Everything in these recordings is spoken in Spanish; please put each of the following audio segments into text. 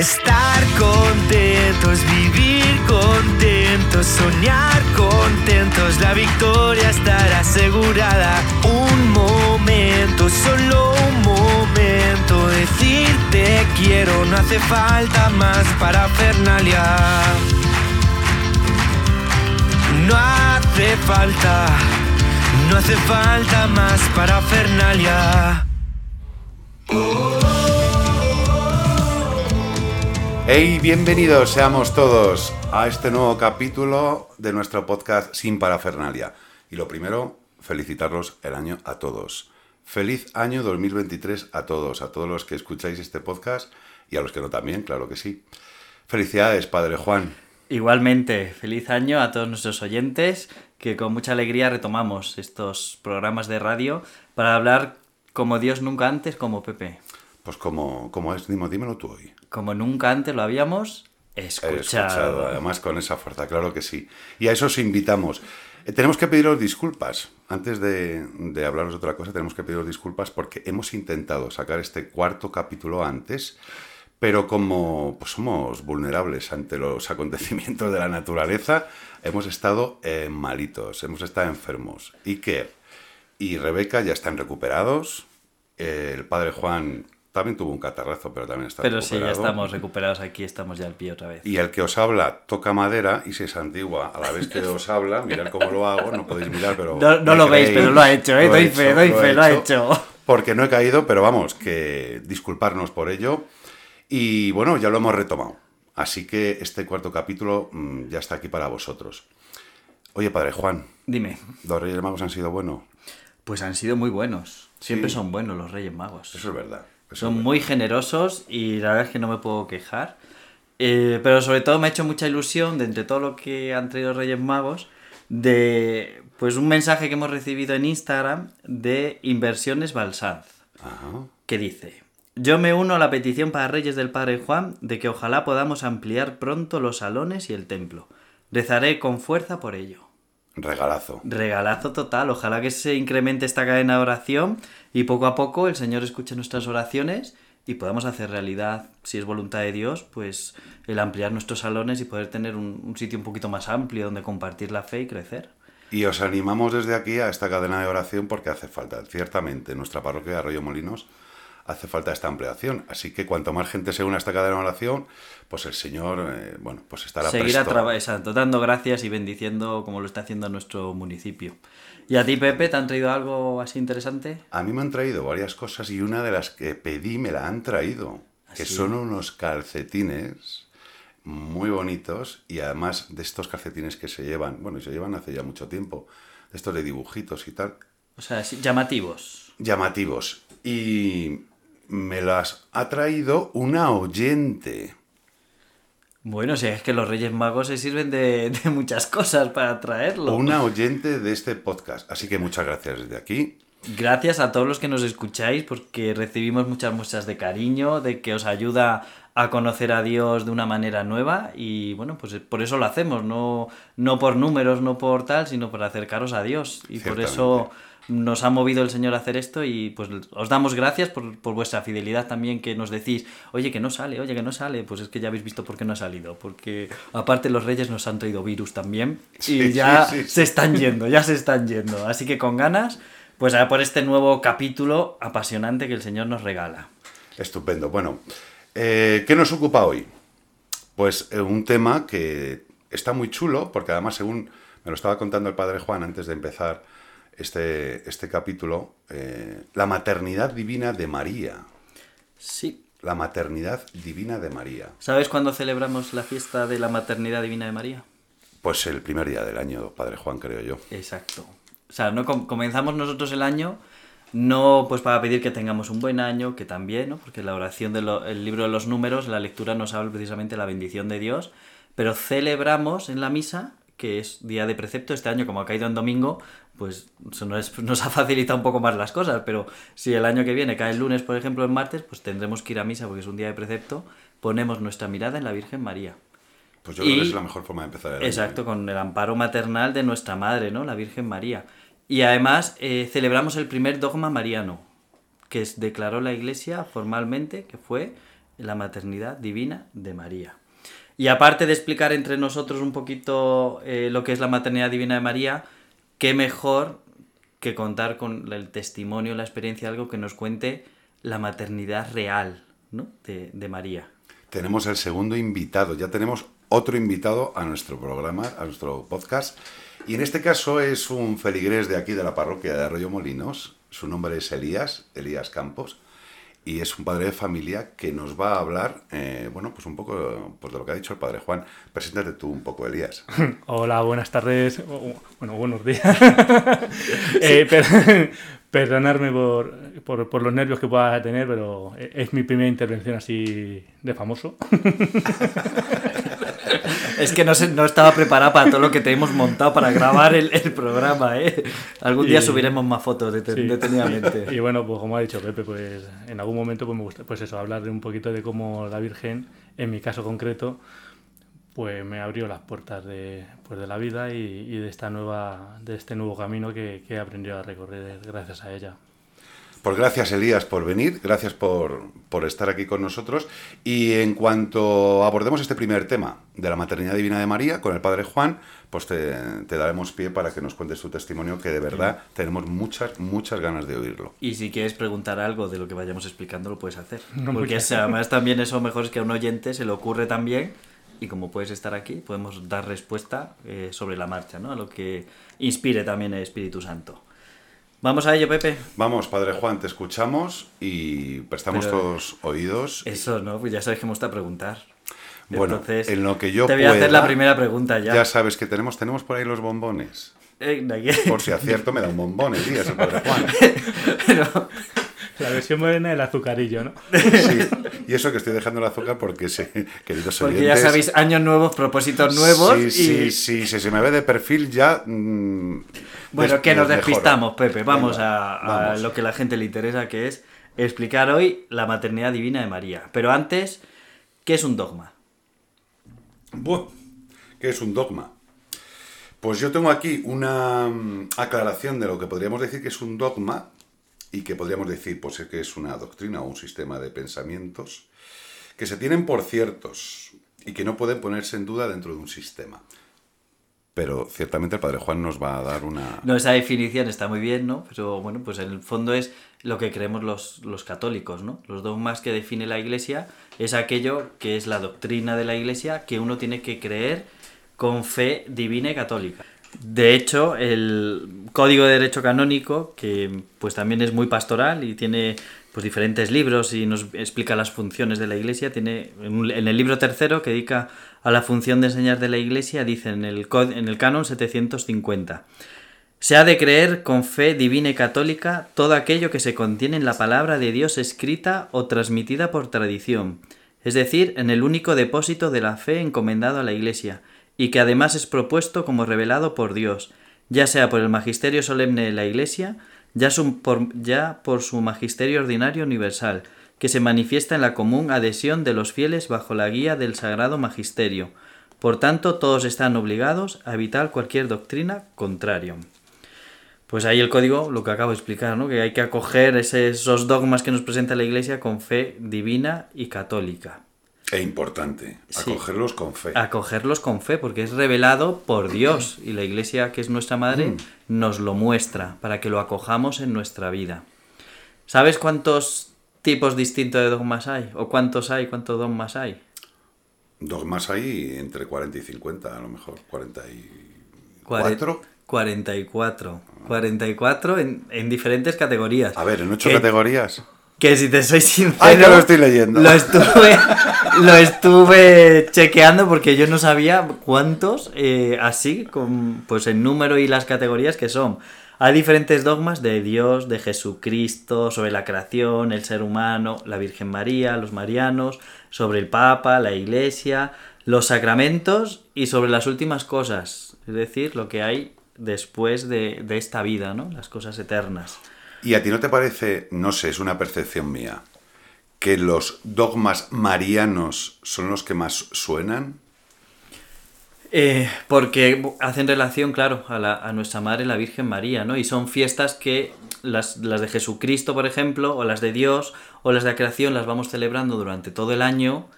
Estar contentos, vivir contentos, soñar contentos, la victoria estará asegurada. Un momento, solo un momento, decirte quiero, no hace falta más para Fernalia. No hace falta, no hace falta más para Fernalia. Hey, bienvenidos seamos todos a este nuevo capítulo de nuestro podcast Sin Parafernalia. Y lo primero, felicitarlos el año a todos. Feliz año 2023 a todos, a todos los que escucháis este podcast y a los que no también, claro que sí. Felicidades, Padre Juan. Igualmente, feliz año a todos nuestros oyentes, que con mucha alegría retomamos estos programas de radio para hablar como Dios nunca antes, como Pepe. Pues como, como es, dímelo, dímelo tú hoy. Como nunca antes lo habíamos escuchado. Escuchado, además con esa fuerza, claro que sí. Y a eso os invitamos. Eh, tenemos que pediros disculpas. Antes de, de hablaros de otra cosa, tenemos que pediros disculpas porque hemos intentado sacar este cuarto capítulo antes, pero como pues, somos vulnerables ante los acontecimientos de la naturaleza, hemos estado eh, malitos, hemos estado enfermos. Iker y Rebeca ya están recuperados. Eh, el padre Juan también tuvo un catarrazo, pero también está Pero sí, ya recuperado. estamos recuperados aquí, estamos ya al pie otra vez. Y el que os habla toca madera y se santigua a la vez que os habla. Mirad cómo lo hago, no podéis mirar, pero. No, lo veis, pero lo ha hecho, ¿eh? Lo Doy fe, doy lo fe, lo ha hecho. Porque no he caído, pero vamos, que disculparnos por ello. Y bueno, ya lo hemos retomado. Así que este cuarto capítulo mm, ya está aquí para vosotros. Oye, padre Juan, Dime. ¿los Reyes Magos han sido buenos? Pues han sido muy buenos. Siempre Sí. son buenos los Reyes Magos. Eso es verdad. Son muy generosos y la verdad es que no me puedo quejar. Eh, pero sobre todo me ha hecho mucha ilusión de entre todo lo que han traído Reyes Magos de pues un mensaje que hemos recibido en Instagram de Inversiones Balsanz. Ajá. que dice yo me uno a la petición para Reyes del Padre Juan de que ojalá podamos ampliar pronto los salones y el templo. Rezaré con fuerza por ello. Regalazo. Regalazo total. Ojalá que se incremente esta cadena de oración y poco a poco el Señor escuche nuestras oraciones y podamos hacer realidad, si es voluntad de Dios, pues el ampliar nuestros salones y poder tener un, un sitio un poquito más amplio donde compartir la fe y crecer. Y os animamos desde aquí a esta cadena de oración porque hace falta. Ciertamente, en nuestra parroquia de Arroyo Molinos hace falta esta ampliación. Así que cuanto más gente se una a esta cadena de oración, pues el Señor, eh, bueno, pues estará Seguirá presto. dando gracias y bendiciendo como lo está haciendo nuestro municipio. ¿Y a ti, Pepe, te han traído algo así interesante? A mí me han traído varias cosas y una de las que pedí me la han traído, que ¿Ah, sí? son unos calcetines muy bonitos y además de estos calcetines que se llevan, bueno, y se llevan hace ya mucho tiempo, de estos de dibujitos y tal, O sea, llamativos. llamativos. Y me las ha traído una oyente. Bueno, si es que los Reyes Magos se sirven de, de muchas cosas para traerlo. Una oyente de este podcast. Así que muchas gracias desde aquí. Gracias a todos los que nos escucháis porque recibimos muchas muestras de cariño, de que os ayuda a conocer a Dios de una manera nueva y bueno, pues por eso lo hacemos, no, no por números, no por tal, sino por acercaros a Dios y por eso nos ha movido el Señor a hacer esto y pues os damos gracias por, por vuestra fidelidad también que nos decís, oye que no sale, oye que no sale, pues es que ya habéis visto por qué no ha salido, porque aparte los reyes nos han traído virus también y Sí, ya sí, sí, sí. se están yendo, ya se están yendo, así que con ganas pues a por este nuevo capítulo apasionante que el Señor nos regala. Estupendo. Bueno, eh, ¿qué nos ocupa hoy? Pues eh, un tema que está muy chulo, porque además, según me lo estaba contando el padre Juan antes de empezar este, este capítulo, eh, la maternidad divina de María. Sí. La maternidad divina de María. ¿Sabes cuándo celebramos la fiesta de la maternidad divina de María? Pues el primer día del año, padre Juan, creo yo. Exacto. O sea, no com- comenzamos nosotros el año no pues para pedir que tengamos un buen año, que también, ¿no? Porque la oración del libro de los números, la lectura nos habla precisamente de la bendición de Dios, pero celebramos en la misa, que es día de precepto, este año como ha caído en domingo, pues nos, nos ha facilitado un poco más las cosas, pero si el año que viene cae el lunes, por ejemplo, el martes, pues tendremos que ir a misa porque es un día de precepto, ponemos nuestra mirada en la Virgen María. Pues yo creo que es la mejor forma de empezar el año. Exacto, con el amparo maternal de nuestra madre, ¿no? La Virgen María. Y además eh, celebramos el primer dogma mariano, que es- declaró la Iglesia formalmente, que fue la maternidad divina de María. Y aparte de explicar entre nosotros un poquito eh, lo que es la maternidad divina de María, qué mejor que contar con el testimonio, la experiencia, algo que nos cuente la maternidad real ¿no? de, de María. Tenemos el segundo invitado, ya tenemos otro invitado a nuestro programa, a nuestro podcast. Y en este caso es un feligrés de aquí, de la parroquia de Arroyo Molinos. Su nombre es Elías, Elías Campos. Y es un padre de familia que nos va a hablar, eh, bueno, pues un poco pues de lo que ha dicho el padre Juan. Preséntate tú un poco, Elías. Hola, buenas tardes. Bueno, buenos días. eh, per perdonarme por, por, por, los nervios que pueda tener, pero es mi primera intervención así de famoso. Es que no, se, no estaba preparada para todo lo que te hemos montado para grabar el, el programa, ¿eh? Algún día y, subiremos más fotos sí. detenidamente. Y bueno, pues como ha dicho Pepe, pues en algún momento pues me gusta, pues eso, hablar de un poquito de cómo la Virgen, en mi caso concreto, pues me abrió las puertas de, pues de la vida y, y, de esta nueva, de este nuevo camino que, que he aprendido a recorrer gracias a ella. Pues gracias Elías por venir, gracias por, por, estar aquí con nosotros. Y en cuanto abordemos este primer tema de la maternidad divina de María con el Padre Juan, pues te, te daremos pie para que nos cuentes tu testimonio, que de verdad sí. tenemos muchas, muchas ganas de oírlo. Y si quieres preguntar algo de lo que vayamos explicando, lo puedes hacer. No, Porque es, además también eso mejor es que a un oyente se le ocurre también y como puedes estar aquí, podemos dar respuesta eh, sobre la marcha, ¿no? A lo que inspire también el Espíritu Santo. Vamos a ello, Pepe. Vamos, Padre Juan, te escuchamos y prestamos Pero todos oídos. Eso, ¿no? Pues ya sabes que me gusta preguntar. Bueno, Entonces, en lo que yo Te voy pueda, a hacer la primera pregunta ya. Ya sabes que tenemos, tenemos por ahí los bombones. Eh, por si acierto me da un bombón el día, ese Padre Juan. Pero... La versión moderna del azucarillo, ¿no? Sí, y eso que estoy dejando el azúcar porque, se, queridos porque oyentes... ya sabéis, años nuevos, propósitos nuevos sí, y... Sí, sí, si se me ve de perfil ya... Mmm, bueno, que nos despistamos, Pepe. Vamos, Venga, a, a vamos, lo que a la gente le interesa, que es explicar hoy la maternidad divina de María. Pero antes, ¿qué es un dogma? Bueno, ¿qué es un dogma? Pues yo tengo aquí una mm, aclaración de lo que podríamos decir que es un dogma y que podríamos decir pues, que es una doctrina o un sistema de pensamientos que se tienen por ciertos y que no pueden ponerse en duda dentro de un sistema. Pero ciertamente el Padre Juan nos va a dar una... No, esa definición está muy bien, ¿no? Pero bueno, pues en el fondo es lo que creemos los, los católicos, ¿no? Los dogmas que define la Iglesia es aquello que es la doctrina de la Iglesia que uno tiene que creer con fe divina y católica. De hecho, el Código de Derecho Canónico, que pues también es muy pastoral y tiene pues diferentes libros y nos explica las funciones de la Iglesia, tiene en el libro tercero que dedica a la función de enseñar de la Iglesia, dice en el, en el canon 750. Se ha de creer con fe divina y católica todo aquello que se contiene en la palabra de Dios escrita o transmitida por tradición, es decir, en el único depósito de la fe encomendado a la Iglesia, y que además es propuesto como revelado por Dios, ya sea por el magisterio solemne de la Iglesia, ya, por, ya por su magisterio ordinario universal, que se manifiesta en la común adhesión de los fieles bajo la guía del sagrado magisterio. Por tanto, todos están obligados a evitar cualquier doctrina contrario. Pues ahí el código, lo que acabo de explicar, ¿no? que hay que acoger esos dogmas que nos presenta la Iglesia con fe divina y católica. E importante, acogerlos sí, con fe. Acogerlos con fe, porque es revelado por Dios y la Iglesia, que es nuestra madre, mm. nos lo muestra para que lo acojamos en nuestra vida. ¿Sabes cuántos tipos distintos de dogmas hay? ¿O cuántos hay? ¿Cuántos dogmas hay? Dogmas hay entre 40 y 50, a lo mejor. 44. 44. 44 en, en diferentes categorías. A ver, en ocho categorías. Que si te soy sincero. Ay, que lo estoy leyendo. Lo estuve, lo estuve chequeando porque yo no sabía cuántos, eh, así, con, pues en número y las categorías que son. Hay diferentes dogmas de Dios, de Jesucristo, sobre la creación, el ser humano, la Virgen María, los marianos, sobre el Papa, la Iglesia, los sacramentos y sobre las últimas cosas. Es decir, lo que hay después de, de esta vida, ¿no? Las cosas eternas. ¿Y a ti no te parece, no sé, es una percepción mía, que los dogmas marianos son los que más suenan? Eh, porque hacen relación, claro, a, nuestra madre, la Virgen María, ¿no? Y son fiestas que las de Jesucristo, por ejemplo, o las de Dios, o las de la creación, las vamos celebrando durante todo el año,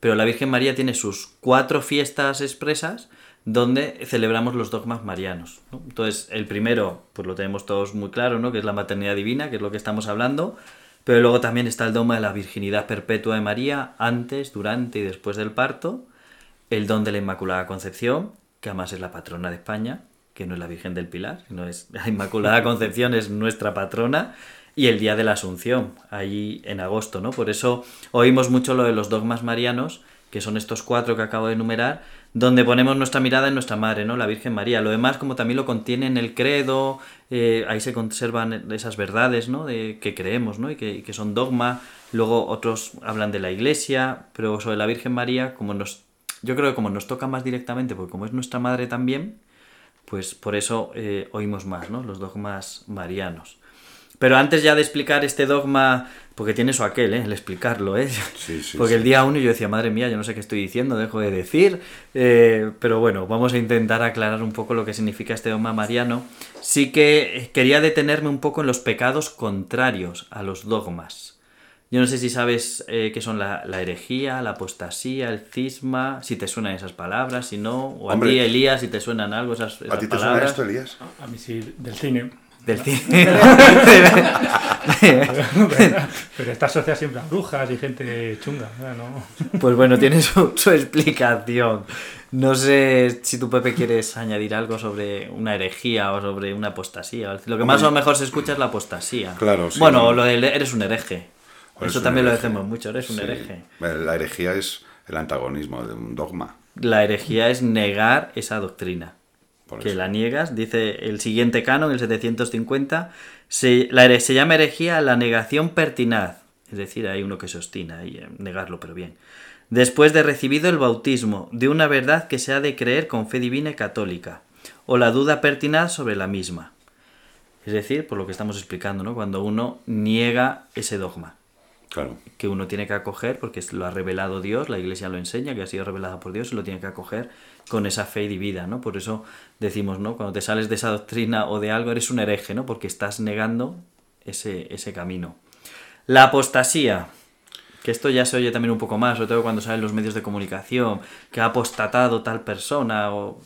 pero la Virgen María tiene sus cuatro fiestas expresas donde celebramos los dogmas marianos. ¿no? Entonces, el primero, pues lo tenemos todos muy claro, ¿no? Que es la maternidad divina, que es lo que estamos hablando. Pero luego también está el dogma de la virginidad perpetua de María antes, durante y después del parto el don de la Inmaculada Concepción, que además es la patrona de España, que no es la Virgen del Pilar, sino es la Inmaculada Concepción es nuestra patrona, y el día de la Asunción, ahí en agosto, ¿no? Por eso oímos mucho lo de los dogmas marianos, que son estos cuatro que acabo de enumerar, donde ponemos nuestra mirada en nuestra madre, ¿no? La Virgen María. Lo demás, como también lo contiene en el credo, eh, ahí se conservan esas verdades, ¿no? De, que creemos, ¿no? Y que, que son dogma. Luego otros hablan de la Iglesia, pero sobre la Virgen María, como nos, yo creo que como nos toca más directamente, porque como es nuestra madre también, pues por eso eh, oímos más, ¿no? Los dogmas marianos. Pero antes ya de explicar este dogma, porque tiene eso aquel, ¿eh? El explicarlo, ¿eh? Sí, sí, porque sí. el día uno yo decía, madre mía, yo no sé qué estoy diciendo, dejo de decir. Eh, pero bueno, vamos a intentar aclarar un poco lo que significa este dogma mariano. Sí que eh, quería detenerme un poco en los pecados contrarios a los dogmas. Yo no sé si sabes eh, qué son la, la herejía, la apostasía, el cisma, si te suenan esas palabras, si no, o a Hombre. ti, Elías, si te suenan algo esas, esas ¿A ti te suena palabras. esto, Elías? A mí sí, del cine. Del cine. Pero está asociada siempre a brujas y gente chunga. ¿no? Pues bueno, tiene su, su explicación. No sé si tu Pepe quieres añadir algo sobre una herejía o sobre una apostasía. Lo que más o mejor se escucha es la apostasía. Claro, sí. Bueno, o lo del eres un hereje. O Eso un también lo decimos mucho, eres un Sí. hereje. La herejía es el antagonismo de un dogma. La herejía es negar esa doctrina. Por que eso. la niegas, dice el siguiente canon, el 750, se, la se llama herejía la negación pertinaz, es decir, hay uno que se obstina y negarlo, pero bien. Después de recibido el bautismo de una verdad que se ha de creer con fe divina y católica, o la duda pertinaz sobre la misma. Es decir, por lo que estamos explicando, ¿no? Cuando uno niega ese dogma Claro. que uno tiene que acoger porque lo ha revelado Dios, la iglesia lo enseña, que ha sido revelada por Dios y lo tiene que acoger con esa fe divina, ¿no? Por eso decimos, ¿no? Cuando te sales de esa doctrina o de algo eres un hereje, ¿no? Porque estás negando ese, ese camino. La apostasía, que esto ya se oye también un poco más, sobre todo cuando salen los medios de comunicación, que ha apostatado tal persona o...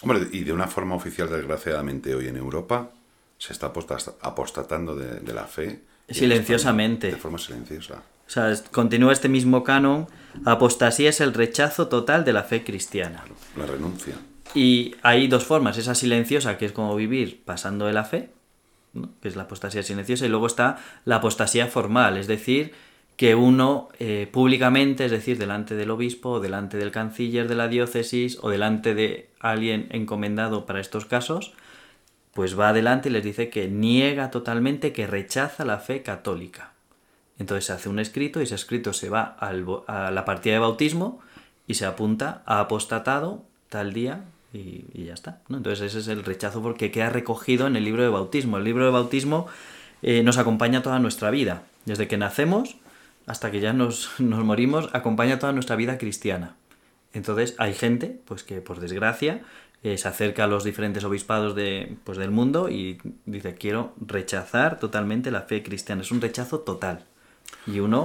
Hombre, y de una forma oficial, desgraciadamente, hoy en Europa se está apostatando de, de la fe. Silenciosamente. De forma silenciosa. O sea, continúa este mismo canon, apostasía es el rechazo total de la fe cristiana. La renuncia. Y hay dos formas, esa silenciosa, que es como vivir pasando de la fe, ¿no? que es la apostasía silenciosa, y luego está la apostasía formal, es decir, que uno eh, públicamente, es decir, delante del obispo, o delante del canciller de la diócesis, o delante de alguien encomendado para estos casos, pues va adelante y les dice que niega totalmente, que rechaza la fe católica. Entonces se hace un escrito y ese escrito se va a la partida de bautismo y se apunta a apostatado tal día y, y ya está. ¿no? Entonces ese es el rechazo porque queda recogido en el libro de bautismo. El libro de bautismo eh, nos acompaña toda nuestra vida. Desde que nacemos hasta que ya nos, nos morimos, acompaña toda nuestra vida cristiana. Entonces hay gente, pues que por desgracia, eh, se acerca a los diferentes obispados de, pues, del mundo y dice, quiero rechazar totalmente la fe cristiana. Es un rechazo total. Y uno,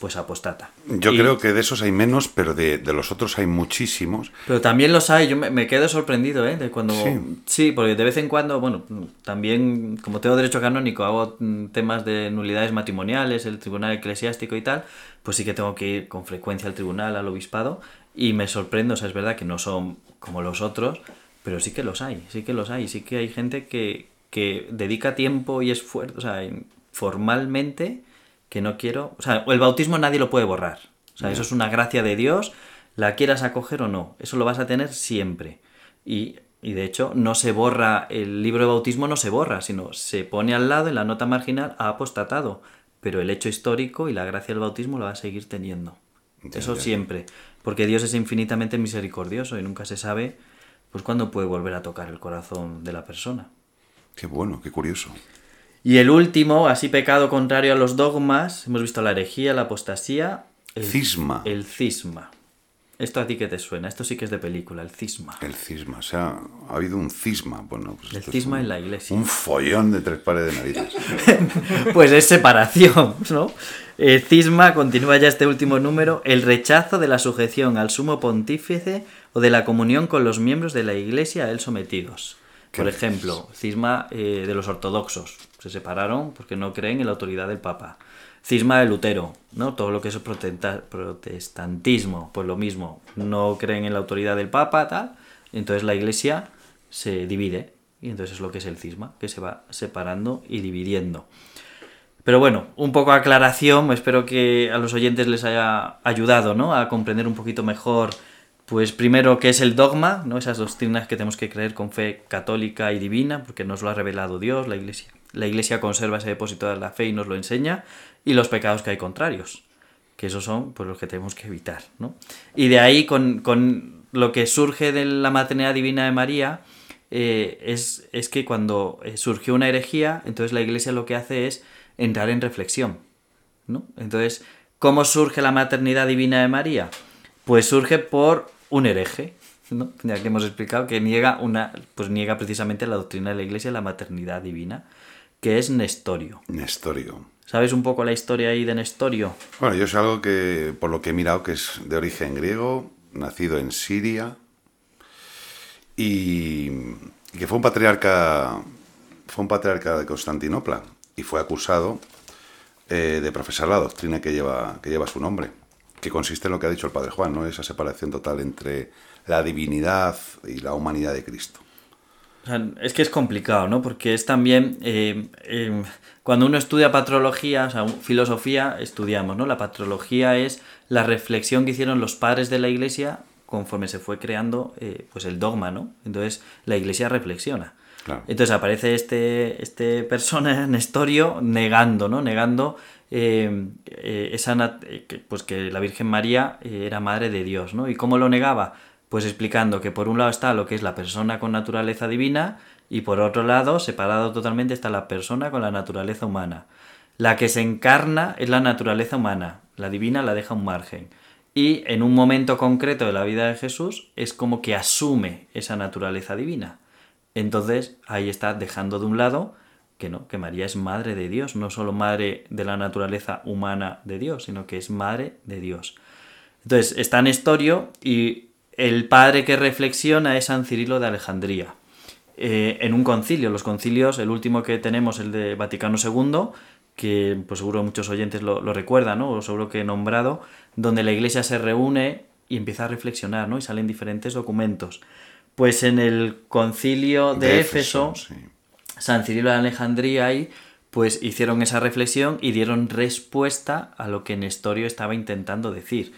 pues apostata. Yo Y- creo que de esos hay menos, pero de, de los otros hay muchísimos. Pero también los hay, yo me, me quedo sorprendido, ¿eh? De cuando... Sí. Sí. porque de vez en cuando, bueno, también como tengo derecho canónico, hago mm, temas de nulidades matrimoniales, el tribunal eclesiástico y tal, pues sí que tengo que ir con frecuencia al tribunal, al obispado, y me sorprendo, o sea, es verdad que no son como los otros, pero sí que los hay, sí que los hay, sí que hay gente que, que dedica tiempo y esfuerzo, o sea, en- formalmente, que no quiero, o sea, el bautismo nadie lo puede borrar, o sea, eso es una gracia de Dios, la quieras acoger o no, eso lo vas a tener siempre. Y, y de hecho, no se borra, el libro de bautismo no se borra, sino se pone al lado en la nota marginal ha apostatado. Pero el hecho histórico y la gracia del bautismo lo va a seguir teniendo. Eso siempre. Porque Dios es infinitamente misericordioso y nunca se sabe pues cuándo puede volver a tocar el corazón de la persona. Qué bueno, qué curioso. Y el último, así pecado contrario a los dogmas, hemos visto la herejía, la apostasía, el Cisma. El cisma. ¿Esto a ti qué te suena? Esto sí que es de película, el cisma. El cisma, o sea, ha habido un cisma. Bueno, pues El cisma un- en la iglesia. Un follón de tres pares de narices. Pues es separación, ¿no? El cisma continúa ya este último número, el rechazo de la sujeción al sumo pontífice o de la comunión con los miembros de la iglesia a él sometidos. ¿Qué Por ejemplo, cisma eh, de los ortodoxos, se separaron porque no creen en la autoridad del Papa. Cisma de Lutero, ¿no? Todo lo que es protestantismo, pues lo mismo, no creen en la autoridad del Papa, tal, entonces la iglesia se divide, y entonces es lo que es el cisma, que se va separando y dividiendo. Pero bueno, un poco de aclaración, espero que a los oyentes les haya ayudado, ¿no? A comprender un poquito mejor, pues primero qué es el dogma, ¿no? Esas doctrinas que tenemos que creer con fe católica y divina, porque nos lo ha revelado Dios, la Iglesia. La Iglesia conserva ese depósito de la fe y nos lo enseña, y los pecados que hay contrarios, que esos son pues los que tenemos que evitar, ¿no? Y de ahí con, con lo que surge de la maternidad divina de María, eh, es, es que cuando eh, surgió una herejía, entonces la iglesia lo que hace es entrar en reflexión. ¿no? Entonces, ¿cómo surge la maternidad divina de María? Pues surge por un hereje, ¿no? ya que hemos explicado que niega, una, pues niega precisamente la doctrina de la iglesia, la maternidad divina, que es Nestorio. Nestorio. ¿Sabes un poco la historia ahí de Nestorio? Bueno, yo es algo que, por lo que he mirado, que es de origen griego, nacido en Siria, y, que fue un patriarca, fue un patriarca de Constantinopla, y fue acusado eh, de profesar la doctrina que lleva, que lleva su nombre, que consiste en lo que ha dicho el padre Juan, ¿no? esa separación total entre la divinidad y la humanidad de Cristo. Es que es complicado, ¿no? Porque es también, eh, eh, cuando uno estudia patrología, o sea, filosofía, estudiamos, ¿no? La patrología es la reflexión que hicieron los padres de la iglesia conforme se fue creando eh, pues el dogma, ¿no? Entonces la iglesia reflexiona. Claro. Entonces aparece este, este persona, Nestorio, negando, ¿no? Negando eh, eh, esa pues que la Virgen María era madre de Dios, ¿no? ¿Y cómo lo negaba? Pues explicando que por un lado está lo que es la persona con naturaleza divina y por otro lado, separado totalmente, está la persona con la naturaleza humana. La que se encarna es la naturaleza humana, la divina la deja un margen. Y en un momento concreto de la vida de Jesús es como que asume esa naturaleza divina. Entonces ahí está dejando de un lado que no, que María es madre de Dios, no solo madre de la naturaleza humana de Dios, sino que es madre de Dios. Entonces está Nestorio y el padre que reflexiona es San Cirilo de Alejandría. Eh, en un concilio, los concilios, el último que tenemos, el de Vaticano II, que pues seguro muchos oyentes lo, lo recuerdan, ¿no? O seguro que he nombrado, donde la iglesia se reúne y empieza a reflexionar, ¿no? Y salen diferentes documentos. Pues en el concilio de, Éfeso, sí. San Cirilo de Alejandría ahí, pues hicieron esa reflexión y dieron respuesta a lo que Nestorio estaba intentando decir.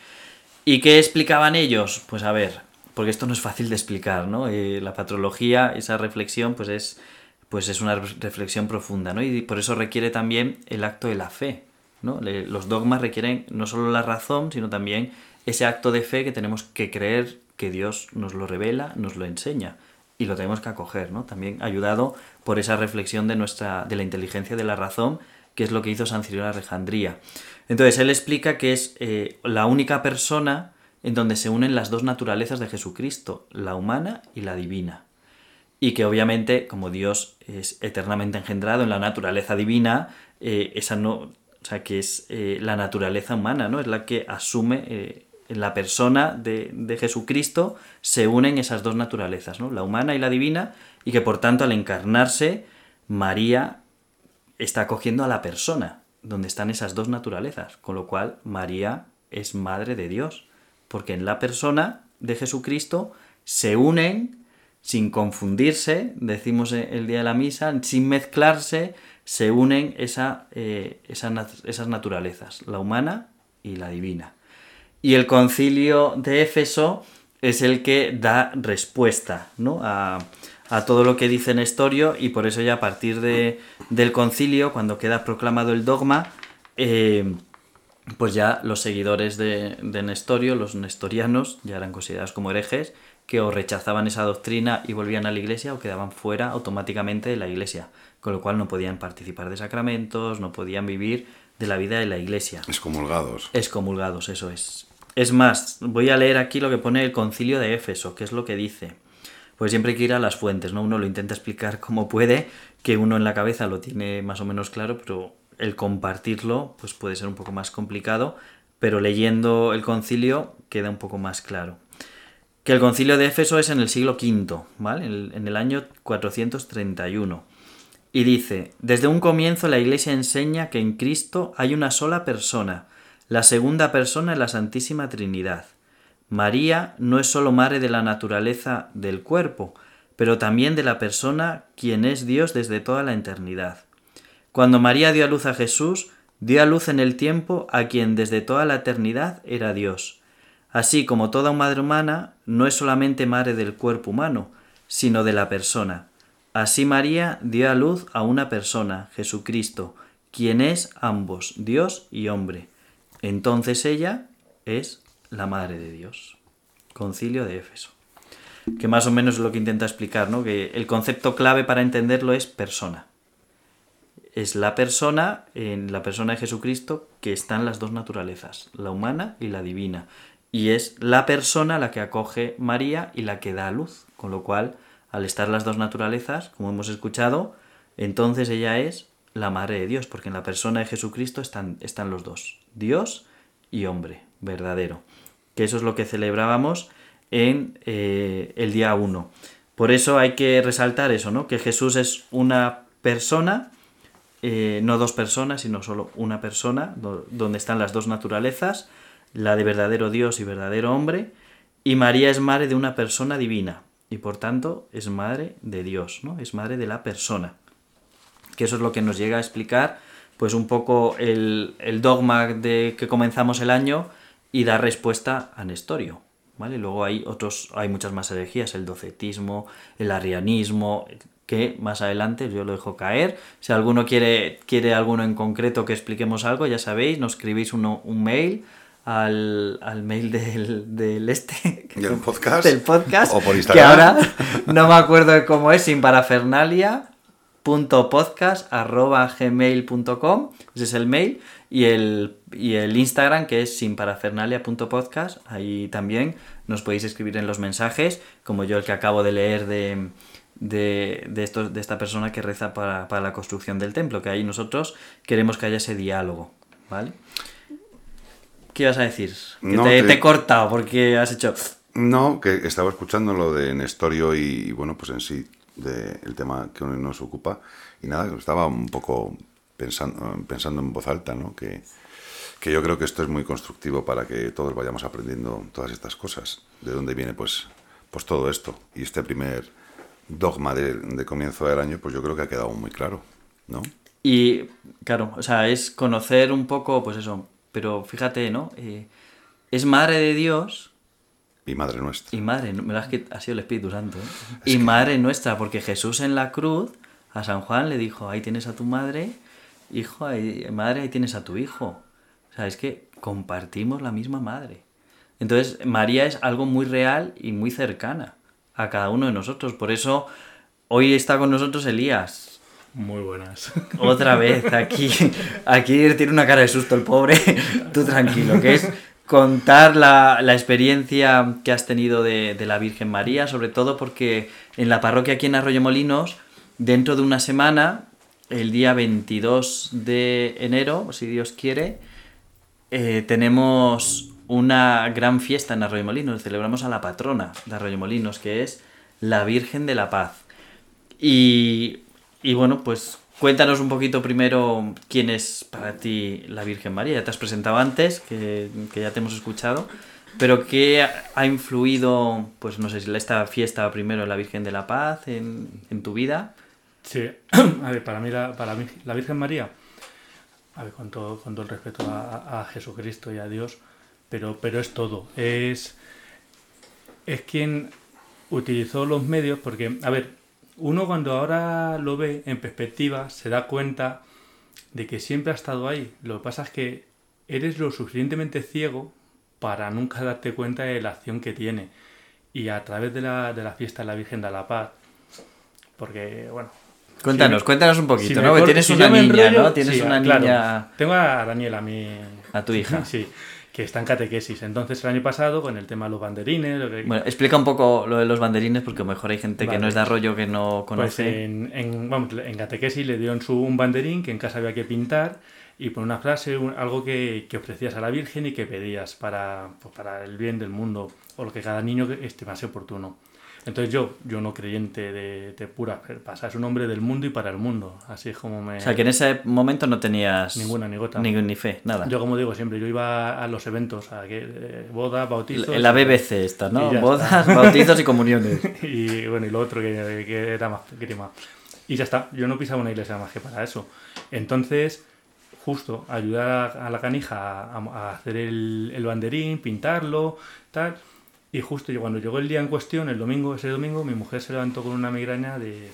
¿Y qué explicaban ellos? Pues a ver, porque esto no es fácil de explicar, ¿no? Eh, la patrología, esa reflexión, pues es, pues es una re- reflexión profunda, ¿no? Y por eso requiere también el acto de la fe, ¿no? Los dogmas requieren no solo la razón, sino también ese acto de fe que tenemos que creer que Dios nos lo revela, nos lo enseña y lo tenemos que acoger, ¿no? También ayudado por esa reflexión de nuestra de la inteligencia de la razón, que es lo que hizo San Cirilo de Alejandría. Entonces él explica que es eh, la única persona en donde se unen las dos naturalezas de Jesucristo, la humana y la divina. Y que obviamente, como Dios es eternamente engendrado en la naturaleza divina, eh, esa no, o sea, que es eh, la naturaleza humana, ¿no? Es la que asume en la persona de, de Jesucristo, se unen esas dos naturalezas, ¿no? La humana y la divina, y que por tanto al encarnarse, María está acogiendo a la persona, donde están esas dos naturalezas, con lo cual María es madre de Dios, porque en la persona de Jesucristo se unen sin confundirse, decimos el día de la misa, sin mezclarse, se unen esa, eh, esas naturalezas, la humana y la divina. Y el concilio de Éfeso es el que da respuesta ¿no? a, a todo lo que dice Nestorio y por eso ya a partir de, del concilio, cuando queda proclamado el dogma, eh, pues ya los seguidores de, de Nestorio, los nestorianos, ya eran considerados como herejes, que o rechazaban esa doctrina y volvían a la iglesia o quedaban fuera automáticamente de la iglesia, con lo cual no podían participar de sacramentos, no podían vivir de la vida de la iglesia. Excomulgados. Excomulgados, eso es. Es más, voy a leer aquí lo que pone el concilio de Éfeso, que es lo que dice. Pues siempre hay que ir a las fuentes, ¿no? Uno lo intenta explicar como puede, que uno en la cabeza lo tiene más o menos claro, pero el compartirlo pues puede ser un poco más complicado, pero leyendo el concilio queda un poco más claro. Que el concilio de Éfeso es en el siglo V, ¿vale? En en el año 431. Y dice, desde un comienzo la Iglesia enseña que en Cristo hay una sola persona, la segunda persona es la Santísima Trinidad. María no es sólo madre de la naturaleza del cuerpo, pero también de la persona quien es Dios desde toda la eternidad. Cuando María dio a luz a Jesús, dio a luz en el tiempo a quien desde toda la eternidad era Dios. Así como toda madre humana no es solamente madre del cuerpo humano, sino de la persona. Así María dio a luz a una persona, Jesucristo, quien es ambos, Dios y hombre. Entonces ella es la Madre de Dios. Concilio de Éfeso. Que más o menos es lo que intenta explicar, ¿no? Que el concepto clave para entenderlo es persona. Es la persona, en la persona de Jesucristo, que están las dos naturalezas, la humana y la divina. Y es la persona la que acoge María y la que da a luz. Con lo cual, al estar las dos naturalezas, como hemos escuchado, entonces ella es la Madre de Dios, porque en la persona de Jesucristo están, están los dos, Dios y hombre, verdadero. Que eso es lo que celebrábamos en eh, el día 1. Por eso hay que resaltar eso, ¿no? Que Jesús es una persona, eh, no dos personas, sino solo una persona, do- donde están las dos naturalezas, la de verdadero Dios y verdadero hombre, y María es madre de una persona divina, y por tanto es madre de Dios, ¿no? Es madre de la persona que eso es lo que nos llega a explicar pues un poco el dogma de que comenzamos el año y dar respuesta a Nestorio. ¿vale? Luego hay otros, hay muchas más herejías, el docetismo, el arrianismo, que más adelante yo lo dejo caer. Si alguno quiere, quiere alguno en concreto que expliquemos algo, ya sabéis, nos escribís uno- un mail al, al mail del, del este ¿Del podcast? del podcast O por que Instagram. ahora no me acuerdo de cómo es sin parafernalia gmail.com ese es el mail y el, y el Instagram que es sin parafernalia.podcast ahí también nos podéis escribir en los mensajes como yo el que acabo de leer de, de, de, estos- de esta persona que reza para, para la construcción del templo que ahí nosotros queremos que haya ese diálogo ¿vale? ¿qué ibas a decir? que No, te, te he cortado porque has hecho No, que estaba escuchando lo de Nestorio y, y, bueno, pues en sí, de, el tema que nos ocupa. Y nada, estaba un poco pensando, pensando en voz alta, ¿no? Que, que yo creo que esto es muy constructivo para que todos vayamos aprendiendo todas estas cosas. De dónde viene, pues, pues todo esto. Y este primer dogma de, de comienzo del año, pues yo creo que ha quedado muy claro, ¿no? Y claro, o sea, es conocer un poco, pues eso, pero fíjate, ¿no? Eh, es madre de Dios Y Madre Nuestra. y madre, ¿no? ¿verdad que ha sido el Espíritu Santo? ¿eh? Y madre nuestra, porque Jesús en la cruz a San Juan le dijo, ahí tienes a tu madre, hijo, ahí, madre, ahí tienes a tu hijo. O sea, es que compartimos la misma madre. Entonces, María es algo muy real y muy cercana a cada uno de nosotros. Por eso, hoy está con nosotros Elías. Muy buenas. Otra vez, aquí, aquí tiene una cara de susto el pobre. Tú tranquilo, que es contar la, la experiencia que has tenido de, de la Virgen María, sobre todo porque en la parroquia aquí en Arroyo Molinos, dentro de una semana, el día 22 de enero, si Dios quiere, eh, tenemos una gran fiesta en Arroyo Molinos. Celebramos a la patrona de Arroyo Molinos, que es la Virgen de la Paz. Y, y bueno, pues cuéntanos un poquito primero quién es para ti la Virgen María. Ya te has presentado antes, que, que ya te hemos escuchado. Pero ¿qué ha influido, pues no sé esta fiesta primero la Virgen de la Paz en, en tu vida? Sí, a ver, para mí la, la Virgen María, a ver, con todo, con todo el respeto a, a Jesucristo y a Dios, pero, pero es todo. Es, es quien utilizó los medios, porque, a ver, uno cuando ahora lo ve en perspectiva se da cuenta de que siempre ha estado ahí. Lo que pasa es que eres lo suficientemente ciego para nunca darte cuenta de la acción que tiene. Y a través de la, de la fiesta de la Virgen de la Paz, porque, bueno, Cuéntanos, cuéntanos un poquito, si ¿no? Que tienes si una niña, enrollo- ¿no? Tienes sí, una claro. niña, Tengo a Daniela, mi... a tu hija. Sí, que está en catequesis. Entonces el año pasado, con el tema de los banderines... lo que- Bueno, explica un poco lo de los banderines porque a lo mejor hay gente que no es de arroyo que no Pues conoce. en, en, vamos, en catequesis le dieron su, un banderín que en casa había que pintar y por una frase, un- algo que, que ofrecías a la Virgen y que pedías para, pues, para el bien del mundo o lo que cada niño estimase oportuno. Entonces yo, yo no creyente de, de pura pasa, es un hombre del mundo y para el mundo, así es como me... O sea, que en ese momento no tenías Ninguna ni gota. ningún ni fe, nada. Yo como digo siempre, yo iba a los eventos, a que, eh, boda, bautizos... en la BBC esta, ¿no? Bodas, está. bautizos y comuniones. y bueno, y lo otro que, que era más grima. Y ya está, yo no pisaba una iglesia más que para eso. Entonces, justo, ayudar a, a la canija a, a hacer el, el banderín, pintarlo, tal. Y justo yo- cuando llegó el día en cuestión, el domingo, ese domingo, mi mujer se levantó con una migraña de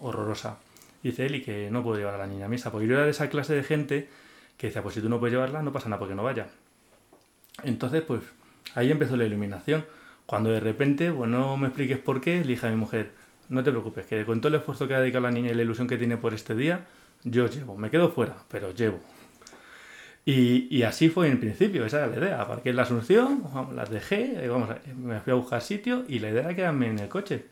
horrorosa. Dice y que no puedo llevar a la niña a misa, porque yo era de esa clase de gente que decía, pues si tú no puedes llevarla, no pasa nada porque no vaya. Entonces, pues ahí empezó la iluminación. Cuando de repente, pues no me expliques por qué, le dije a mi mujer, no te preocupes, que con todo el esfuerzo que ha dedicado la niña y la ilusión que tiene por este día, yo llevo, me quedo fuera, pero llevo. Y, y así fue en principio, esa era la idea. Aparqué en la Asunción, vamos, las dejé, eh, vamos, me fui a buscar sitio y la idea era quedarme en el coche.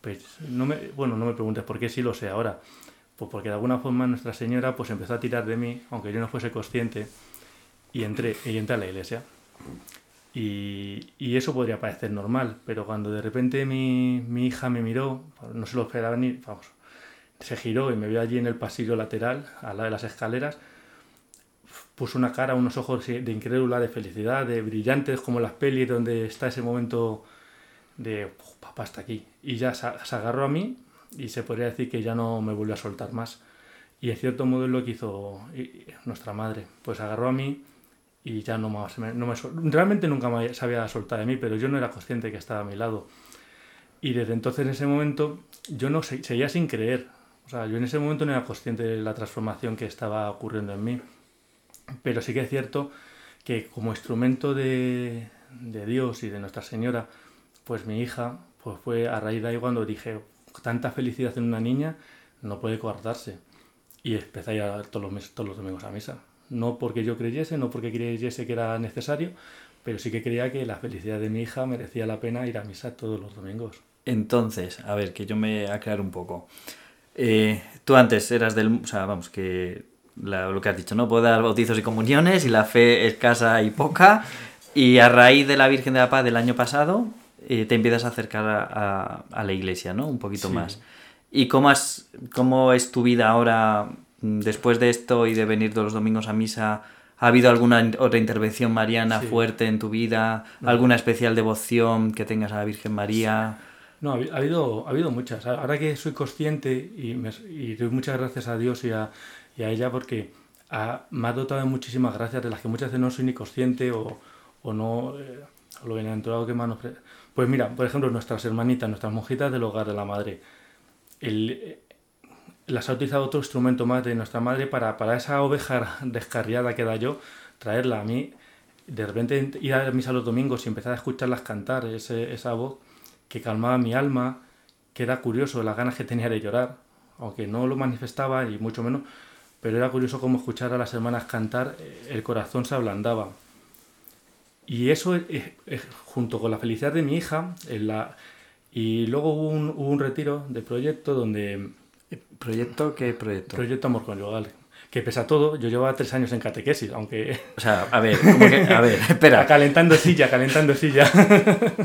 Pues no me, bueno, no me preguntes por qué sí lo sé ahora. Pues porque de alguna forma Nuestra Señora pues empezó a tirar de mí, aunque yo no fuese consciente, y entré, y entré a la iglesia. Y, y eso podría parecer normal, pero cuando de repente mi, mi hija me miró, no se lo esperaba ni, vamos, se giró y me vio allí en el pasillo lateral, al lado de las escaleras, puso una cara, unos ojos de incrédula, de felicidad, de brillantes, como las pelis donde está ese momento de "Uf, papá está aquí. Y ya se, agarró a mí y se podría decir que ya no me volvió a soltar más. Y en cierto modo es lo que hizo y nuestra madre, pues agarró a mí y ya no me, no me realmente nunca me se había soltado de mí, pero yo no era consciente que estaba a mi lado. Y desde entonces en ese momento yo no se- seguía sin creer. O sea, yo en ese momento no era consciente de la transformación que estaba ocurriendo en mí. Pero sí que es cierto que como instrumento de, Dios y de Nuestra Señora, pues mi hija, pues fue a raíz de ahí cuando dije, tanta felicidad en una niña no puede guardarse. Y empecé a ir todos los, todos los domingos a misa. No porque yo creyese, no porque creyese que era necesario, pero sí que creía que la felicidad de mi hija merecía la pena ir a misa todos los domingos. Entonces, a ver, que yo me aclaro un poco. Eh, tú antes eras del... O sea, vamos, que la- lo que has dicho, ¿no? Bodas, bautizos y comuniones y la fe escasa y poca. Y a raíz de la Virgen de la Paz del año pasado, eh, te empiezas a acercar a, a- a la iglesia, ¿no? Un poquito Sí. más. ¿Y cómo, has, cómo es tu vida ahora, mm, después de esto y de venir todos los domingos a misa? ¿Ha habido alguna otra intervención mariana Sí. fuerte en tu vida? ¿Alguna especial devoción que tengas a la Virgen María? No, ha habi- ha habido, ha habido muchas. Ahora que soy consciente y, me- y doy muchas gracias a Dios y a, y a ella porque ha- me ha dotado de muchísimas gracias de las que muchas veces no soy ni consciente o, o no eh, o lo bienaventurado que más nos... Pues mira, por ejemplo, nuestras hermanitas, nuestras monjitas del hogar de la madre. El, eh, las ha utilizado otro instrumento más de nuestra madre para, para esa oveja descarriada que da yo, traerla a mí. De repente ir a misa los domingos y empezar a escucharlas cantar, ese- esa voz que calmaba mi alma, que era curioso las ganas que tenía de llorar, aunque no lo manifestaba y mucho menos, pero era curioso cómo escuchar a las hermanas cantar, eh, el corazón se ablandaba. Y eso, eh, eh, junto con la felicidad de mi hija, en la... y luego hubo un, hubo un retiro de proyecto donde ¿Proyecto? ¿Qué proyecto? Proyecto Amor Conyugal. Que pese a todo, yo llevaba tres años en catequesis, aunque... O sea, a ver, como que, a ver, espera. calentando silla, calentando silla.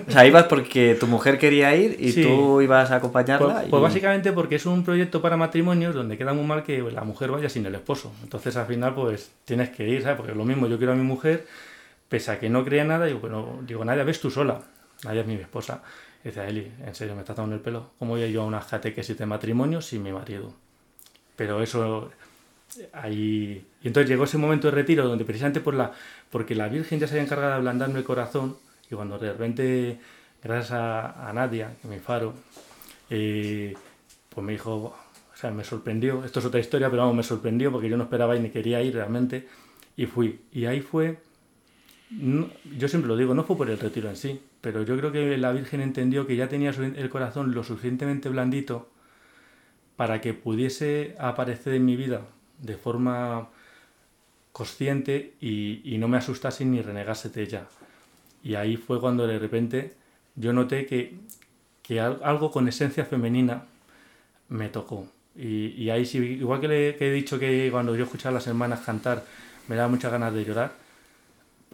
O sea, ibas porque tu mujer quería ir y Sí. tú ibas a acompañarla. Pues, y- pues básicamente porque es un proyecto para matrimonios donde queda muy mal que la mujer vaya sin el esposo. Entonces al final pues tienes que ir, ¿sabes? Porque lo mismo, yo quiero a mi mujer, pese a que no crea nada, digo, bueno, digo, Nadia, ves tú sola. Nadia es mi esposa. Y dice, Eli, en serio, me estás dando el pelo. ¿Cómo voy a yo a una catequesis de matrimonio sin mi marido? Pero eso ahí y entonces llegó ese momento de retiro donde precisamente por la porque la Virgen ya se había encargado de ablandarme el corazón y cuando de repente gracias a, a Nadia que mi faro eh, pues me dijo o sea me sorprendió esto es otra historia pero vamos me sorprendió porque yo no esperaba y ni quería ir realmente y fui. Y ahí fue no- yo siempre lo digo no fue por el retiro en sí pero yo creo que la Virgen entendió que ya tenía el corazón lo suficientemente blandito para que pudiese aparecer en mi vida de forma consciente y, y no me asustase ni renegase de ella. Y ahí fue cuando de repente yo noté que, que al- algo con esencia femenina me tocó. Y, y ahí sí, igual que, le, que he dicho que cuando yo escuchaba a las hermanas cantar me daba muchas ganas de llorar,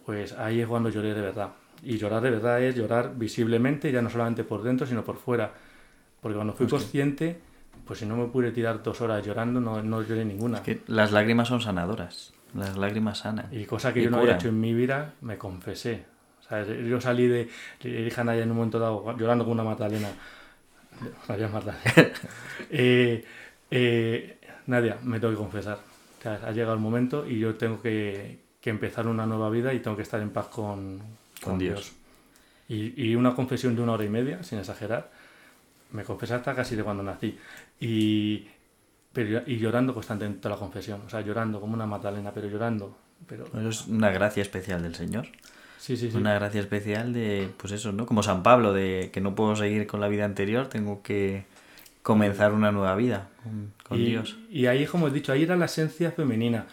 pues ahí es cuando lloré de verdad. Y llorar de verdad es llorar visiblemente, ya no solamente por dentro, sino por fuera. Porque cuando fui consciente, pues si no me pude tirar dos horas llorando, no, no lloré ninguna. Que las lágrimas son sanadoras. Las lágrimas sanan. Y cosa que Y yo no había hecho en mi vida, me confesé. O sea, yo salí de. Le dije a Naya en un momento dado, llorando con una Magdalena. María Magdalena. eh, eh, Nadia, me tengo que confesar. O sea, ha llegado el momento y yo tengo que, que empezar una nueva vida y tengo que estar en paz con, Con Dios. Y, y una confesión de una hora y media, sin exagerar. Me confesé hasta casi de cuando nací. Y, pero, y llorando constantemente la confesión. O sea, llorando como una Magdalena, pero llorando. Pero, Eso es una gracia especial del Señor. sí, sí, sí. Una gracia especial de, pues eso, ¿no? Como San Pablo, de que no puedo seguir con la vida anterior, tengo que comenzar una nueva vida con, con y, Dios. Y ahí, como he dicho, ahí era la esencia femenina.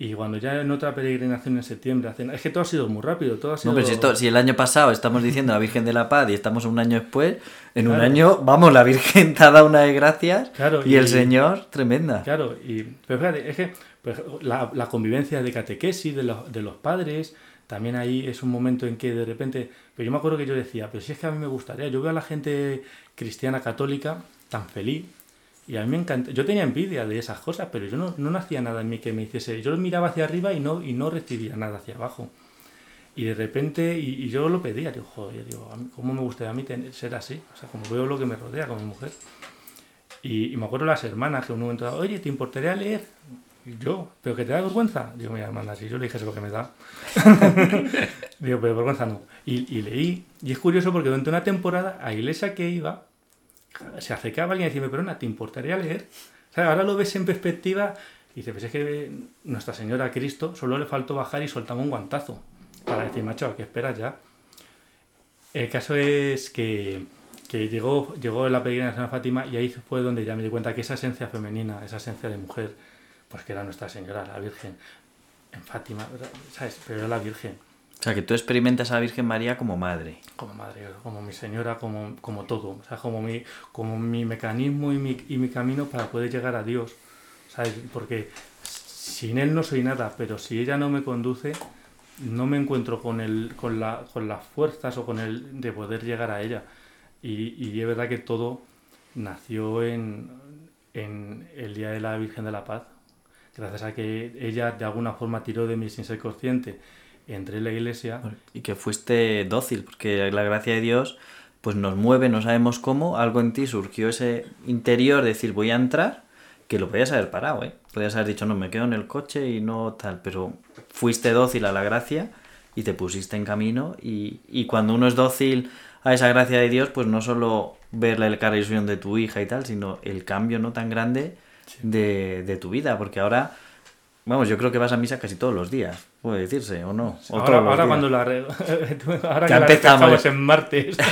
Y cuando ya en otra peregrinación en septiembre hacen... Es que todo ha sido muy rápido, todo ha sido... No, pero si, esto- si el año pasado estamos diciendo la Virgen de la Paz y estamos un año después, en un año, vamos, la Virgen te ha dado una de gracias Claro, y, el Señor, tremenda. Claro, y, pero fíjate, es que pues, la, la convivencia de catequesis de los, de los padres, también ahí es un momento en que de repente, pero yo me acuerdo que yo decía, pero si es que a mí me gustaría, yo veo a la gente cristiana católica tan feliz, y a mí me encanta, yo tenía envidia de esas cosas, pero yo no, no nacía nada en mí que me hiciese, yo miraba hacia arriba y no, y no recibía nada hacia abajo. Y de repente, y, y yo lo pedía, digo, joder, digo, ¿cómo me gustaría a mí tener- ser así? O sea, como veo lo que me rodea con mi mujer. Y, y me acuerdo las hermanas que en un momento oye, ¿te importaría leer? Y yo, ¿pero que te da vergüenza? Digo, mira, hermana, si yo le dije lo que me da. Digo, pero vergüenza no. Y, y leí, y es curioso porque durante una temporada a iglesia que iba, se acercaba alguien y decía, pero Ana, ¿te importaría leer? O sea, ahora lo ves en perspectiva y dices, pues es que Nuestra Señora Cristo solo le faltó bajar y soltaba un guantazo para decir, macho, ¿a qué esperas ya? El caso es que, que llegó, llegó la peregrinación a Fátima y ahí fue donde ya me di cuenta que esa esencia femenina, esa esencia de mujer, pues que era Nuestra Señora, la Virgen, en Fátima. ¿sabes? Pero era la Virgen, O sea, que tú experimentas a la Virgen María como madre. como madre, como mi señora, como, como todo, o sea, como mi, como mi mecanismo y mi, y mi camino para poder llegar a Dios, ¿sabes? Porque sin Él no soy nada, pero si ella no me conduce, no me encuentro con, el, con, la, con las fuerzas o con el de poder llegar a ella. Y, y es verdad que todo nació en, en el Día de la Virgen de la Paz, gracias a que ella de alguna forma tiró de mí sin ser consciente, entré en la iglesia. Y que fuiste dócil, porque la gracia de Dios pues nos mueve, no sabemos cómo, algo en ti surgió ese interior de decir voy a entrar, que lo podías haber parado, ¿eh? Podías haber dicho no, me quedo en el coche y no tal, pero fuiste dócil a la gracia y te pusiste en camino y, y cuando uno es dócil a esa gracia de Dios, pues no solo ver la ilusión de tu hija y tal, sino el cambio no tan grande de, de tu vida, porque ahora, vamos, yo creo que vas a misa casi todos los días, puede decirse, o no. O Ahora, ahora cuando la re- ahora que la empezamos. en martes.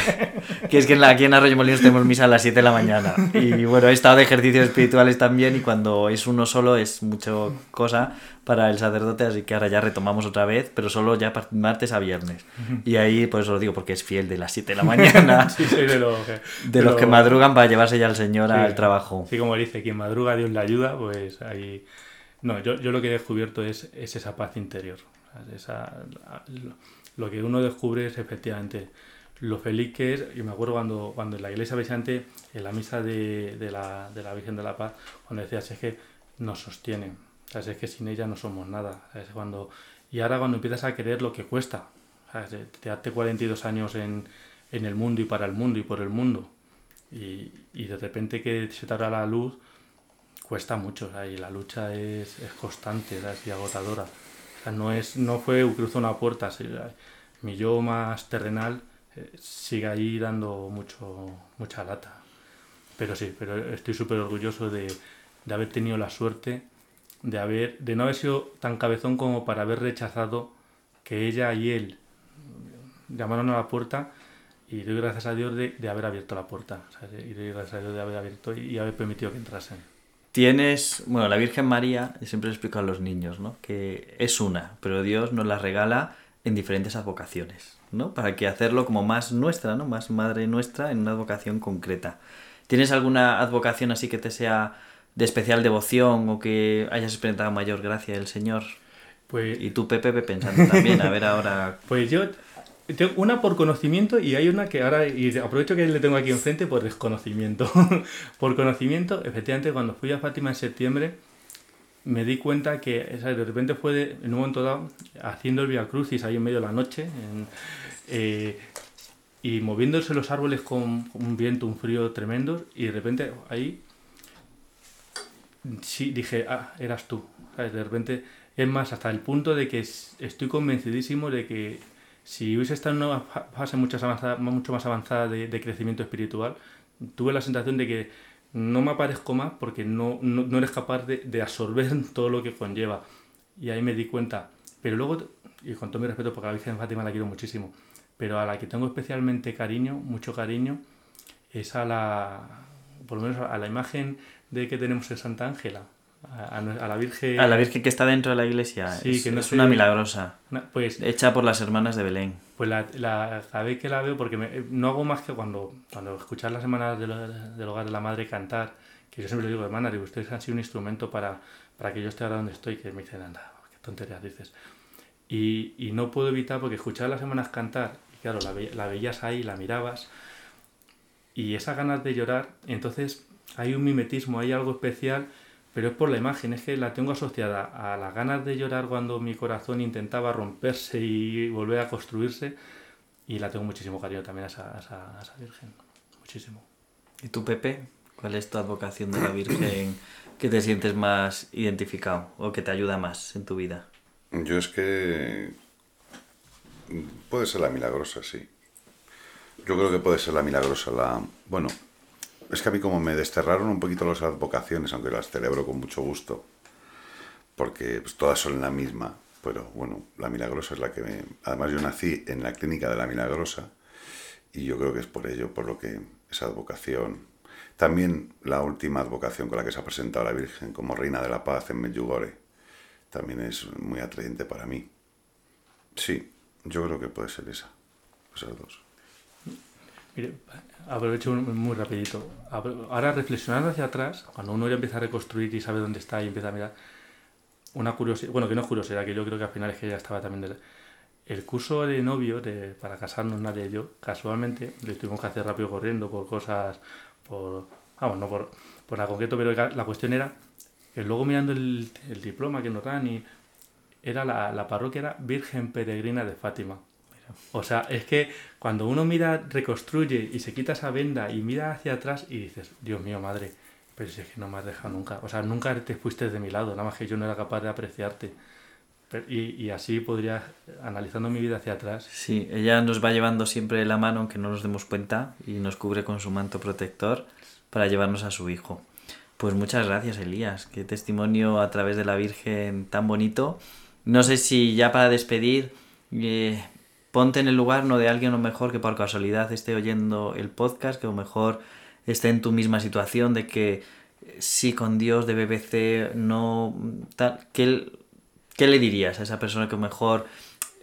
Que es que en la- aquí en Arroyo Molinos tenemos misa a las 7 de la mañana. Y bueno, he estado de ejercicios espirituales también y cuando es uno solo es mucho cosa para el sacerdote, así que ahora ya retomamos otra vez, pero solo ya martes a viernes. Y ahí pues lo digo porque es fiel de las 7 de la mañana. sí, soy de los que, De los que madrugan para llevarse ya al Señor Sí. al trabajo. Sí, como dice, quien madruga Dios le ayuda, pues ahí... No, yo, yo lo que he descubierto es, es esa paz interior. Esa, lo, que uno descubre es efectivamente lo feliz que es. Yo me acuerdo cuando, cuando en la iglesia precisamente, en la misa de, de la, de la Virgen de la Paz, cuando decías es que nos sostienen. ¿sabes? Es que sin ella no somos nada. Cuando, y ahora cuando empiezas a querer lo que cuesta. ¿sabes? Te 42 años en, en el mundo y para el mundo y por el mundo. Y, y de repente que se te abra la luz, cuesta mucho, o sea, y la lucha es, es constante, ¿sabes? y agotadora. O sea, no, es, no fue cruzo una puerta, sí, mi yo más terrenal eh, sigue ahí dando mucho, mucha lata. Pero sí, pero estoy súper orgulloso de, de haber tenido la suerte de, haber, de no haber sido tan cabezón como para haber rechazado que ella y él llamaron a la puerta y doy gracias a Dios de, de haber abierto la puerta. ¿sabes? Y doy gracias a Dios de haber abierto y haber permitido que entrasen. Tienes, bueno, la Virgen María, siempre le explico a los niños, ¿no? Que es una, pero Dios nos la regala en diferentes advocaciones, ¿no? Para que hacerlo como más nuestra, ¿no? Más madre nuestra en una advocación concreta. ¿Tienes alguna advocación así que te sea de especial devoción o que hayas experimentado mayor gracia del Señor? Pues, Y tú, Pepe, pensando también, a ver ahora... pues yo tengo una por conocimiento y hay una que ahora, y aprovecho que le tengo aquí enfrente por desconocimiento. por conocimiento, efectivamente, cuando fui a Fátima en septiembre, me di cuenta que de repente fue de- en un momento dado haciendo el Via Crucis ahí en medio de la noche eh, y moviéndose los árboles con un viento, un frío tremendo y de repente ahí sí dije, ah, eras tú. De repente, es más, hasta el punto de que es- estoy convencidísimo de que si hubiese estado en una fa- fase mucho avanzada, mucho más avanzada de, de crecimiento espiritual, tuve la sensación de que no me aparezco más porque no, no, no eres capaz de, de absorber todo lo que conlleva. Y ahí me di cuenta. Pero luego, y con todo mi respeto, porque a la Virgen Fátima la quiero muchísimo, pero a la que tengo especialmente cariño, mucho cariño, es a la, por lo menos a la imagen de que tenemos en Santa Ángela, a, a la Virgen. A la Virgen que está dentro de la iglesia. Sí, es, que no es una milagrosa. Una- Pues, Hecha por las hermanas de Belén. pues la, la, vez que la veo, porque me- no hago más que cuando, cuando escuchar las semanas del, del hogar de la madre cantar, que yo siempre le digo, hermana, digo, ustedes han sido un instrumento para, para que yo esté ahora donde estoy, que me dicen, anda, qué tonterías dices. Y, y no puedo evitar, porque escuchar las semanas cantar, y claro, la, la veías ahí, la mirabas, y esas ganas de llorar, entonces hay un mimetismo, hay algo especial, pero es por la imagen, es que la tengo asociada a las ganas de llorar cuando mi corazón intentaba romperse y volver a construirse, y la tengo muchísimo cariño también a esa, a esa, a esa Virgen, muchísimo. ¿Y tú, Pepe? ¿Cuál es tu advocación de la Virgen que te sientes más identificado o que te ayuda más en tu vida? Yo es que puede ser la milagrosa, sí. Yo creo que puede ser la milagrosa. La bueno, es que a mí como me desterraron un poquito las advocaciones, aunque las celebro con mucho gusto, porque pues, todas son la misma. Pero bueno, la milagrosa es la que me... Además yo nací en la clínica de la milagrosa y yo creo que es por ello, por lo que esa advocación... También la última advocación con la que se ha presentado la Virgen como Reina de la Paz en Medjugorje también es muy atrayente para mí. Sí, yo creo que puede ser esa, esas dos. Mire, aprovecho muy rapidito. Ahora reflexionando hacia atrás, cuando uno ya empieza a reconstruir y sabe dónde está y empieza a mirar, una curiosidad, bueno, que no es curiosidad, que yo creo que al final es que ya estaba también del- el curso de novio de, para casarnos nadie y yo, casualmente, le tuvimos que hacer rápido corriendo por cosas, por, vamos, no por, por nada concreto, pero la cuestión era que luego mirando el, el diploma que nos dan y era la, la parroquia era Virgen Peregrina de Fátima. O sea, es que cuando uno mira, reconstruye y se quita esa venda y mira hacia atrás y dices, Dios mío, madre, pero si es que no me has dejado nunca. O sea, nunca te fuiste de mi lado, nada más que yo no era capaz de apreciarte. Y, y así podría, analizando mi vida hacia atrás, Sí, ella nos va llevando siempre la mano, aunque no nos demos cuenta, y nos cubre con su manto protector para llevarnos a su hijo. Pues muchas gracias, Elías. Qué testimonio a través de la Virgen tan bonito. No sé si ya para despedir, eh, ponte en el lugar no de alguien a lo mejor que por casualidad esté oyendo el podcast, que a lo mejor esté en tu misma situación de que eh, sí con Dios de BBC no tal, ¿qué, qué le dirías a esa persona que a lo mejor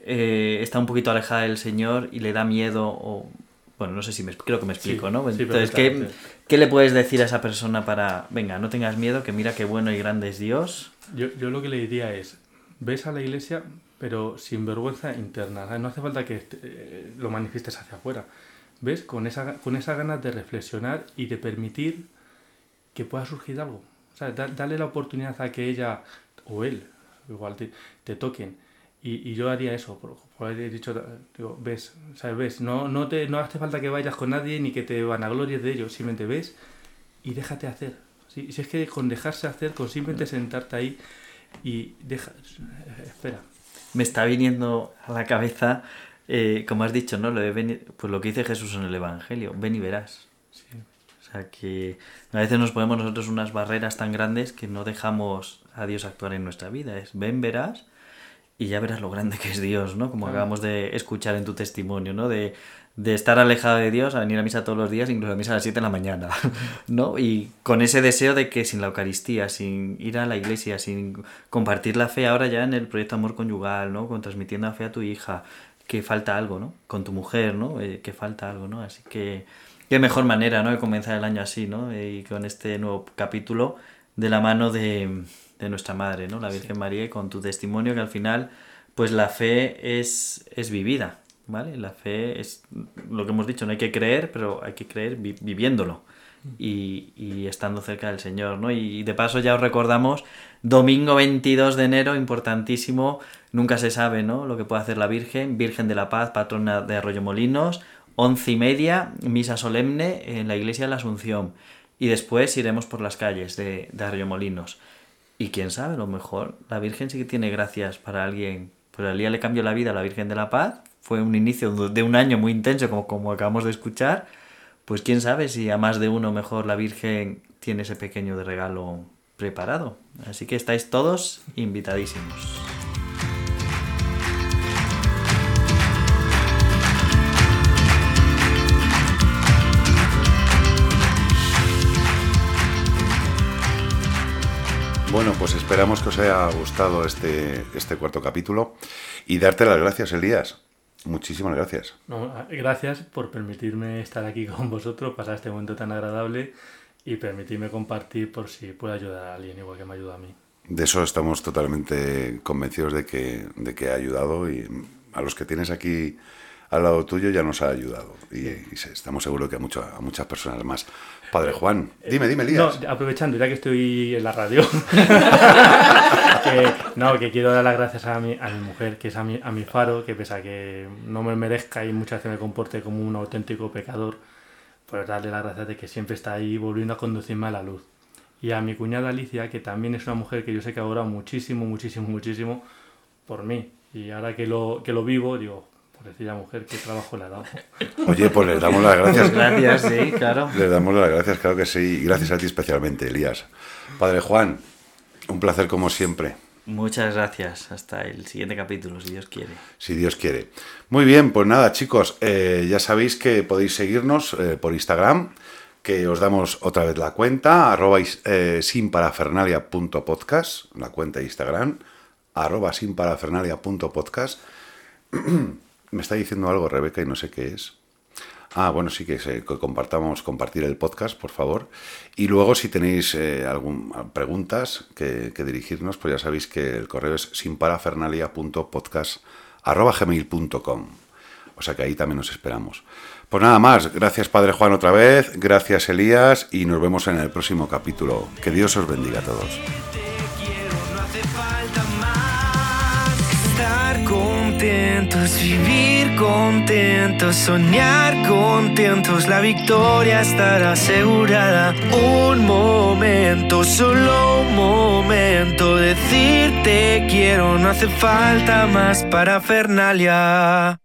eh, está un poquito alejada del Señor y le da miedo o bueno, no sé si me creo que me explico, Sí, ¿no? sí, Entonces, ¿qué. ¿qué le puedes decir a esa persona para, venga, no tengas miedo, que mira qué bueno y grande es Dios? yo, yo lo que le diría es, ves a la iglesia, pero sin vergüenza interna. ¿sabes? No hace falta que eh, lo manifiestes hacia afuera. ¿Ves? Con esa, con esa ganas de reflexionar y de permitir que pueda surgir algo. O sea, da- dale la oportunidad a que ella o él, igual te, te toquen. Y, y yo haría eso, por, por haber dicho, digo, ves, ¿sabes? Ves, no, no, te, no hace falta que vayas con nadie ni que te vanaglories de ello, simplemente ves y déjate hacer. ¿sí? Si es que con dejarse hacer, con simplemente sentarte ahí y deja, espera. Me está viniendo a la cabeza, eh, como has dicho, ¿no? Lo de ven- pues lo que dice Jesús en el Evangelio, ven y verás. Sí. O sea que a veces nos ponemos nosotros unas barreras tan grandes que no dejamos a Dios actuar en nuestra vida. Es ven, verás y ya verás lo grande que es Dios, ¿no? Como Claro. acabamos de escuchar en tu testimonio, ¿no? De, de estar alejado de Dios a venir a misa todos los días, incluso a misa a las 7 de la mañana, ¿no? Y con ese deseo de que sin la Eucaristía, sin ir a la iglesia, sin compartir la fe ahora ya en el proyecto Amor Conyugal, ¿no? Con transmitiendo la fe a tu hija, que falta algo, ¿no? Con tu mujer, ¿no? Eh, que falta algo, ¿no? Así que qué mejor manera, ¿no? De comenzar el año así, ¿no? Y con este nuevo capítulo de la mano de, de nuestra Madre, ¿no? La Virgen María y con tu testimonio que al final, pues la fe es, es vivida, ¿vale? La fe es lo que hemos dicho, no hay que creer, pero hay que creer viviéndolo y, y, estando cerca del Señor, ¿no? Y de paso ya os recordamos, domingo 22 de enero, importantísimo, nunca se sabe, ¿no? Lo que puede hacer la Virgen, Virgen de la Paz, patrona de Arroyo Molinos, once y media, misa solemne en la iglesia de la Asunción. Y después iremos por las calles de, de Arroyo Molinos. Y quién sabe, a lo mejor la Virgen sí que tiene gracias para alguien. Pues al día le cambió la vida a la Virgen de la Paz. Fue un inicio de un año muy intenso, como, como acabamos de escuchar. Pues quién sabe si a más de uno mejor la Virgen tiene ese pequeño de regalo preparado. Así que estáis todos invitadísimos. Bueno, pues esperamos que os haya gustado este, este cuarto capítulo y darte las gracias, Elías. Muchísimas gracias. gracias por permitirme estar aquí con vosotros, pasar este momento tan agradable y permitirme compartir por si puede ayudar a alguien igual que me ayuda a mí. De eso estamos totalmente convencidos de que, de que ha ayudado y a los que tienes aquí al lado tuyo ya nos ha ayudado y, estamos seguros que a, mucho, a muchas personas más. Padre Juan, dime, dime, Lías. No, aprovechando, ya que estoy en la radio, que, no, que quiero dar las gracias a mi, a mi mujer, que es a mi, a mi faro, que pese a que no me merezca y muchas veces me comporte como un auténtico pecador, pues darle las gracias de que siempre está ahí volviendo a conducirme a la luz. Y a mi cuñada Alicia, que también es una mujer que yo sé que ha orado muchísimo, muchísimo, muchísimo por mí. Y ahora que lo, que lo vivo, digo, Decía mujer, ¿qué trabajo le ha dado? Oye, pues le damos las gracias. Gracias, sí, claro. Le damos las gracias, claro que sí. Y gracias a ti especialmente, Elías. Padre Juan, un placer como siempre. Muchas gracias. Hasta el siguiente capítulo, si Dios quiere. Si Dios quiere. Muy bien, pues nada, chicos, eh, ya sabéis que podéis seguirnos eh, por Instagram, que os damos otra vez la cuenta, arroba eh, sinparafernalia.podcast, la cuenta de Instagram, arroba sinparafernalia.podcast. Me está diciendo algo Rebeca y no sé qué es. Ah, bueno, sí que, compartamos, compartir el podcast, por favor. Y luego, si tenéis eh, algunas preguntas que, dirigirnos, pues ya sabéis que el correo es sinparafernalia.podcast.gmail.com. O sea que ahí también nos esperamos. Pues nada más, gracias Padre Juan otra vez, gracias Elías y nos vemos en el próximo capítulo. Que Dios os bendiga a todos. Contentos, vivir contentos, soñar contentos, la victoria estará asegurada. Un momento, solo un momento, decirte quiero, no hace falta más para Fernalia.